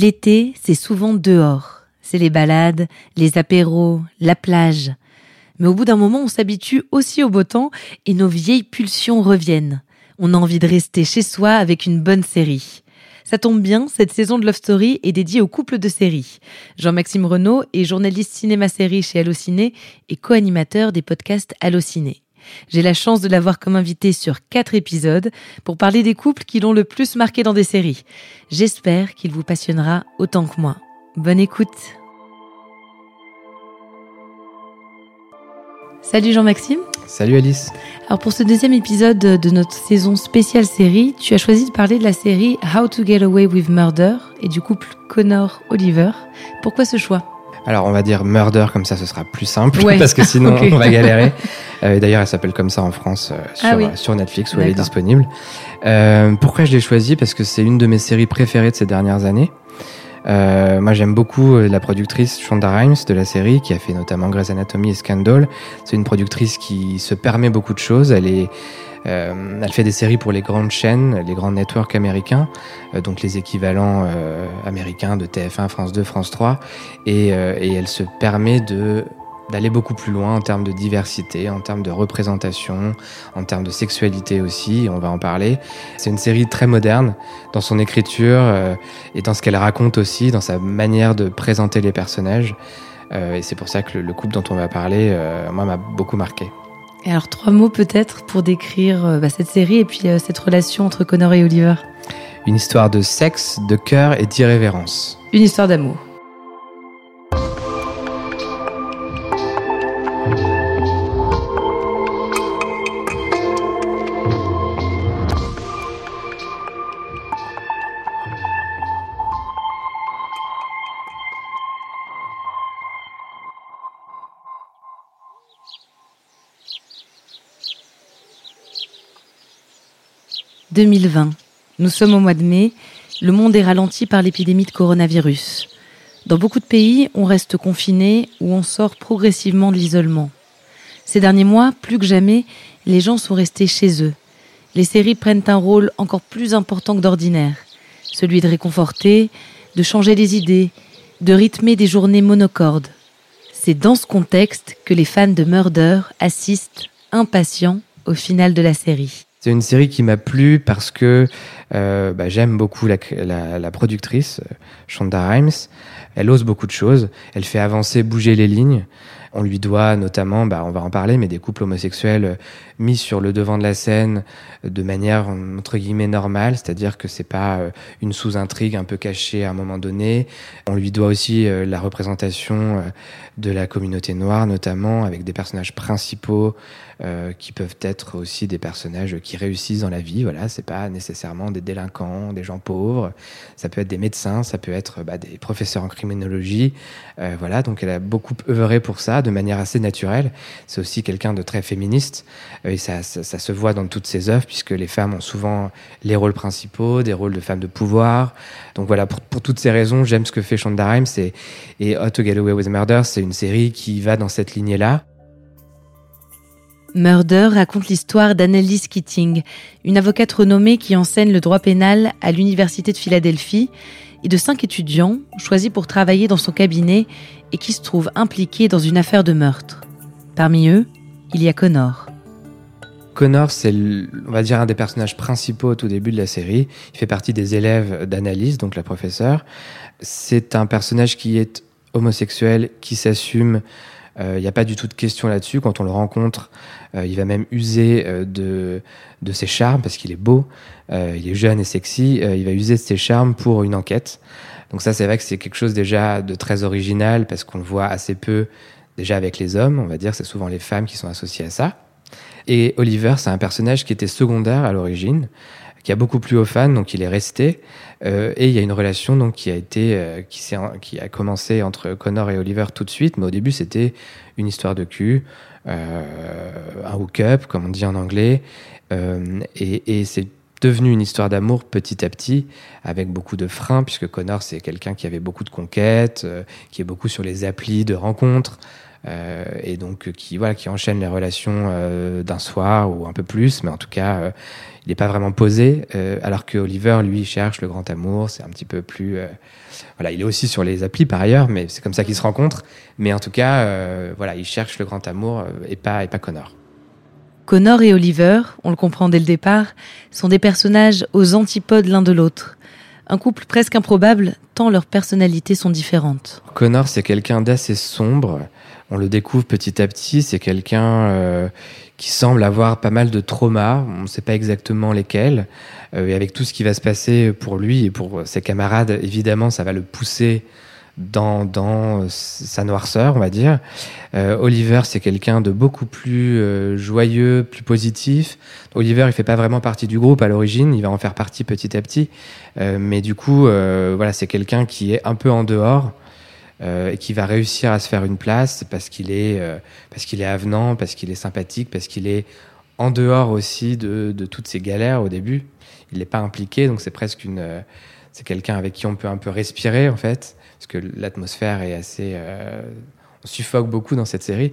L'été, c'est souvent dehors. C'est les balades, les apéros, la plage. Mais au bout d'un moment, on s'habitue aussi au beau temps et nos vieilles pulsions reviennent. On a envie de rester chez soi avec une bonne série. Ça tombe bien, cette saison de Love Story est dédiée aux couples de séries. Jean-Maxime Renaud est journaliste cinéma-série chez Allociné et co-animateur des podcasts Allociné. J'ai la chance de l'avoir comme invité sur quatre épisodes pour parler des couples qui l'ont le plus marqué dans des séries. J'espère qu'il vous passionnera autant que moi. Bonne écoute. Salut Jean-Maxime. Salut Alice. Alors pour ce deuxième épisode de notre saison spéciale série, tu as choisi de parler de la série How to Get Away with Murder et du couple Connor-Oliver. Pourquoi ce choix? Alors on va dire murder comme ça ce sera plus simple parce que sinon on va galérer. Euh, D'ailleurs elle s'appelle comme ça en France euh, sur, ah sur, Netflix où elle est disponible. Euh, pourquoi je l'ai choisie? Parce que c'est une de mes séries préférées de ces dernières années. Euh, moi, j'aime beaucoup euh, la productrice Shonda Rhimes de la série, qui a fait notamment Grey's Anatomy et Scandal. C'est une productrice qui se permet beaucoup de choses. Elle euh, fait des séries pour les grandes chaînes, les grands networks américains, donc les équivalents américains de TF1, France 2, France 3, et, et elle se permet de d'aller beaucoup plus loin en termes de diversité, en termes de représentation, en termes de sexualité aussi, on va en parler. C'est une série très moderne dans son écriture euh, et dans ce qu'elle raconte aussi, dans sa manière de présenter les personnages. Euh, et c'est pour ça que le, couple dont on va parler, euh, moi, m'a beaucoup marqué. Et alors, trois mots peut-être pour décrire bah, cette série et puis cette relation entre Connor et Oliver? Une histoire de sexe, de cœur et d'irrévérence. Une histoire d'amour. 2020. Nous sommes au mois de mai. Le monde est ralenti par l'épidémie de coronavirus. Dans beaucoup de pays, on reste confiné ou on sort progressivement de l'isolement. Ces derniers mois, plus que jamais, les gens sont restés chez eux. Les séries prennent un rôle encore plus important que d'ordinaire. Celui de réconforter, de changer les idées, de rythmer des journées monocordes. C'est dans ce contexte que les fans de Murder assistent, impatients, au final de la série. C'est une série qui m'a plu parce que euh, bah, j'aime beaucoup la, la, productrice, euh, Shonda Rhimes. Elle ose beaucoup de choses. Elle fait avancer, bouger les lignes. On lui doit notamment, bah, on va en parler, mais des couples homosexuels euh, mis sur le devant de la scène de manière entre guillemets normale, c'est-à-dire que c'est pas une sous-intrigue un peu cachée à un moment donné. On lui doit aussi la représentation de la communauté noire, notamment avec des personnages principaux euh, qui peuvent être aussi des personnages qui réussissent dans la vie. Voilà, c'est pas nécessairement des délinquants, des gens pauvres. Ça peut être des médecins, ça peut être bah, des professeurs en criminologie. Euh, voilà, donc elle a beaucoup œuvré pour ça de manière assez naturelle. C'est aussi quelqu'un de très féministe et ça, ça, se voit dans toutes ses œuvres puisque les femmes ont souvent les rôles principaux, des rôles de femmes de pouvoir. Donc voilà, pour, toutes ces raisons, j'aime ce que fait Shonda Rhimes et, et How to Get Away with Murder, c'est une série qui va dans cette lignée-là. Murder raconte l'histoire d'Annelise Keating, une avocate renommée qui enseigne le droit pénal à l'Université de Philadelphie, et de cinq étudiants choisis pour travailler dans son cabinet et qui se trouvent impliqués dans une affaire de meurtre. Parmi eux, il y a Connor. Connor, c'est, va dire, un des personnages principaux au tout début de la série. Il fait partie des élèves d'Annalise, donc la professeure. C'est un personnage qui est homosexuel, qui s'assume, il euh, n'y a pas du tout de question là-dessus. Quand on le rencontre, euh, il va même user euh, de, de ses charmes parce qu'il est beau, il est jeune et sexy. il va user de ses charmes pour une enquête. Donc ça, c'est vrai que c'est quelque chose déjà de très original parce qu'on le voit assez peu déjà avec les hommes. On va dire c'est souvent les femmes qui sont associées à ça. Et Oliver, c'est un personnage qui était secondaire à l'origine, qui a beaucoup plu aux fans, donc il est resté. Euh, et il y a une relation donc qui a été euh, qui, qui a commencé entre Connor et Oliver tout de suite, mais au début c'était une histoire de cul, euh, un hook-up comme on dit en anglais, euh, et, et c'est devenu une histoire d'amour petit à petit, avec beaucoup de freins, puisque Connor, c'est quelqu'un qui avait beaucoup de conquêtes, qui est beaucoup sur les applis de rencontres, et donc qui voilà qui enchaîne les relations d'un soir ou un peu plus, mais en tout cas il n'est pas vraiment posé, alors que Oliver lui cherche le grand amour, c'est un petit peu plus voilà, il est aussi sur les applis par ailleurs, mais c'est comme ça qu'ils se rencontrent. Mais en tout cas, voilà, il cherche le grand amour et pas et pas Connor. Connor et Oliver, on le comprend dès le départ, sont des personnages aux antipodes l'un de l'autre. Un couple presque improbable, tant leurs personnalités sont différentes. Connor, c'est quelqu'un d'assez sombre. On le découvre petit à petit. C'est quelqu'un euh, qui semble avoir pas mal de traumas. On ne sait pas exactement lesquels. Euh, et avec tout ce qui va se passer pour lui et pour ses camarades, évidemment, ça va le pousser dans, dans sa noirceur, on va dire. Euh, Oliver, c'est quelqu'un de beaucoup plus euh, joyeux, plus positif. Oliver, il fait pas vraiment partie du groupe à l'origine, il va en faire partie petit à petit. Euh, mais du coup, euh, voilà, c'est quelqu'un qui est un peu en dehors euh, et qui va réussir à se faire une place parce qu'il est, parce qu'il est avenant, parce qu'il est sympathique, parce qu'il est en dehors aussi de, de toutes ces galères au début. Il n'est pas impliqué, donc c'est presque une, c'est quelqu'un avec qui on peut un peu respirer en fait parce que l'atmosphère est assez. Euh, on suffoque beaucoup dans cette série.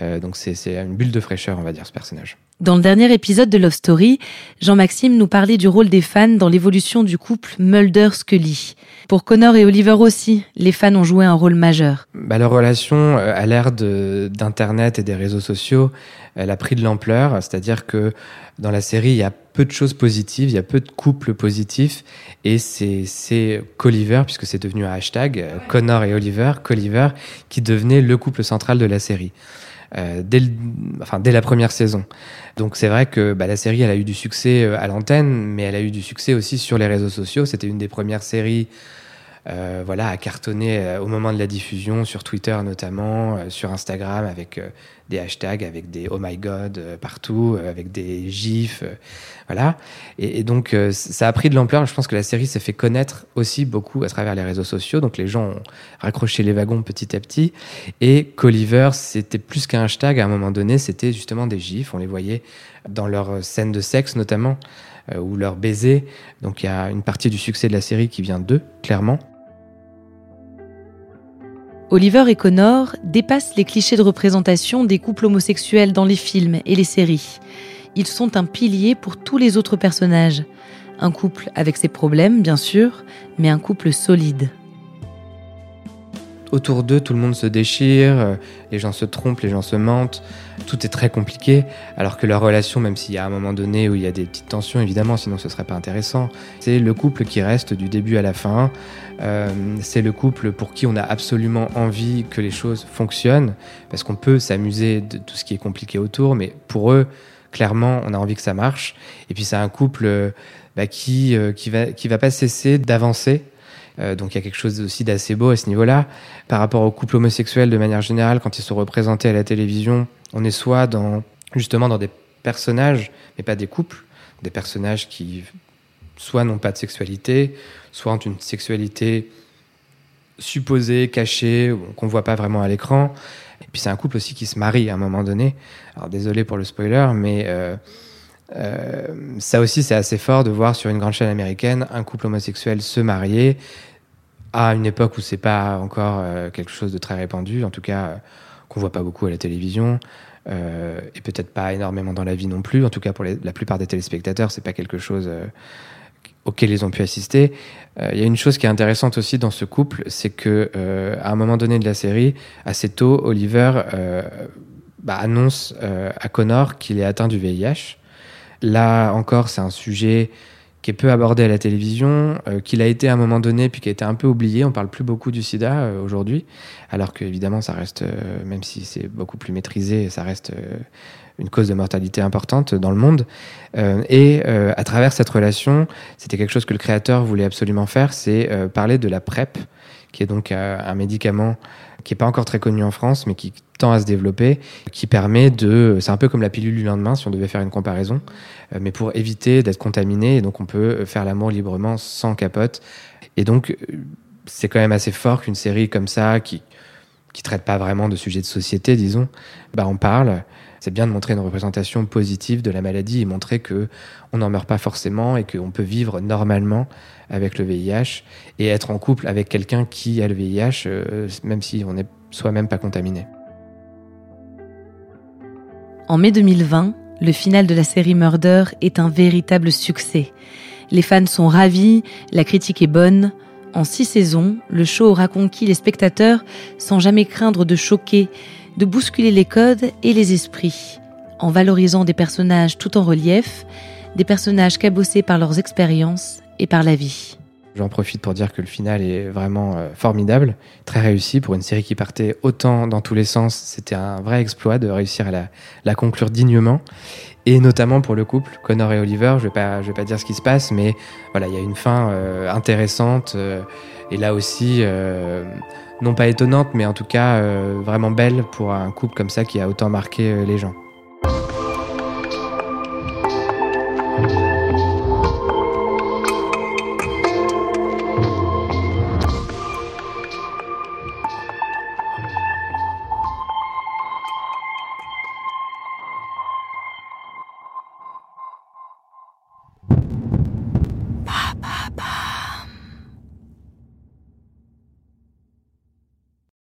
Euh, donc c'est une bulle de fraîcheur, on va dire, ce personnage. Dans le dernier épisode de Love Story, Jean-Maxime nous parlait du rôle des fans dans l'évolution du couple Mulder-Scully. Pour Connor et Oliver aussi, les fans ont joué un rôle majeur. Bah, leur relation, euh, à l'ère d'Internet et des réseaux sociaux, elle a pris de l'ampleur. C'est-à-dire que dans la série, il y a peu de choses positives, il y a peu de couples positifs. Et c'est Colliver, puisque c'est devenu un hashtag, Connor et Oliver, Colliver, qui devenait le couple central de la série. Euh, dès, enfin, dès la première saison. Donc c'est vrai que bah, la série, elle a eu du succès euh, à l'antenne, mais elle a eu du succès aussi sur les réseaux sociaux. C'était une des premières séries euh, voilà, à cartonner euh, au moment de la diffusion, sur Twitter notamment, euh, sur Instagram, avec des hashtags, avec des oh my god partout, avec des gifs, voilà. Et, donc ça a pris de l'ampleur. Je pense que la série s'est fait connaître aussi beaucoup à travers les réseaux sociaux. Donc les gens ont raccroché les wagons petit à petit. Et Colliver, c'était plus qu'un hashtag à un moment donné, c'était justement des gifs. On les voyait dans leurs scènes de sexe notamment ou leur baiser. Donc il y a une partie du succès de la série qui vient d'eux, clairement. Oliver et Connor dépassent les clichés de représentation des couples homosexuels dans les films et les séries. Ils sont un pilier pour tous les autres personnages. Un couple avec ses problèmes, bien sûr, mais un couple solide autour d'eux, tout le monde se déchire, euh, les gens se trompent, les gens se mentent, tout est très compliqué, alors que leur relation, même s'il y a un moment donné où il y a des petites tensions, évidemment, sinon ce serait pas intéressant, c'est le couple qui reste du début à la fin, euh, c'est le couple pour qui on a absolument envie que les choses fonctionnent, parce qu'on peut s'amuser de tout ce qui est compliqué autour, mais pour eux, clairement, on a envie que ça marche, et puis c'est un couple euh, bah, qui, qui, va, qui va pas cesser d'avancer, euh, donc il y a quelque chose aussi d'assez beau à ce niveau-là. Par rapport aux couples homosexuels de manière générale, quand ils sont représentés à la télévision, on est soit dans justement dans des personnages, mais pas des couples, des personnages qui soit n'ont pas de sexualité, soit ont une sexualité supposée, cachée, qu'on voit pas vraiment à l'écran. Et puis c'est un couple aussi qui se marie à un moment donné. Alors désolé pour le spoiler, mais euh, euh, ça aussi c'est assez fort de voir sur une grande chaîne américaine un couple homosexuel se marier à une époque où c'est pas encore euh, quelque chose de très répandu, en tout cas euh, qu'on voit pas beaucoup à la télévision. Euh, et peut-être pas énormément dans la vie non plus. En tout cas, pour la plupart des téléspectateurs, c'est pas quelque chose auquel ils ont pu assister. Il y a une chose qui est intéressante aussi dans ce couple, c'est que à un moment donné de la série, assez tôt, Oliver bah, annonce à Connor qu'il est atteint du VIH. Là encore, c'est un sujet qui est peu abordé à la télévision, euh, qu'il a été à un moment donné, puis qui a été un peu oublié. On parle plus beaucoup du sida euh, aujourd'hui, alors que évidemment ça reste, euh, même si c'est beaucoup plus maîtrisé, ça reste une cause de mortalité importante dans le monde. et à travers cette relation, c'était quelque chose que le créateur voulait absolument faire, c'est parler de la PrEP, qui est donc un médicament qui est pas encore très connu en France, mais qui tend à se développer, qui permet de, c'est un peu comme la pilule du lendemain si on devait faire une comparaison, euh, mais pour éviter d'être contaminé, et donc on peut faire l'amour librement sans capote. Et donc euh, c'est quand même assez fort qu'une série comme ça, qui qui traite pas vraiment de sujets de société, disons, bah on parle. C'est bien de montrer une représentation positive de la maladie et montrer que on n'en meurt pas forcément et qu'on peut vivre normalement avec le VIH et être en couple avec quelqu'un qui a le VIH, euh, même si on n'est soi-même pas contaminé. En mai 2020, le final de la série Murder est un véritable succès. Les fans sont ravis, la critique est bonne. En six saisons, le show aura conquis les spectateurs sans jamais craindre de choquer, de bousculer les codes et les esprits, en valorisant des personnages tout en relief, des personnages cabossés par leurs expériences et par la vie. J'en profite pour dire que le final est vraiment euh, formidable, très réussi pour une série qui partait autant dans tous les sens. C'était un vrai exploit de réussir à la, conclure dignement. Et notamment pour le couple, Connor et Oliver, je je vais pas dire ce qui se passe, mais voilà, il y a une fin euh, intéressante euh, et là aussi, non pas étonnante, mais en tout cas vraiment belle pour un couple comme ça qui a autant marqué les gens.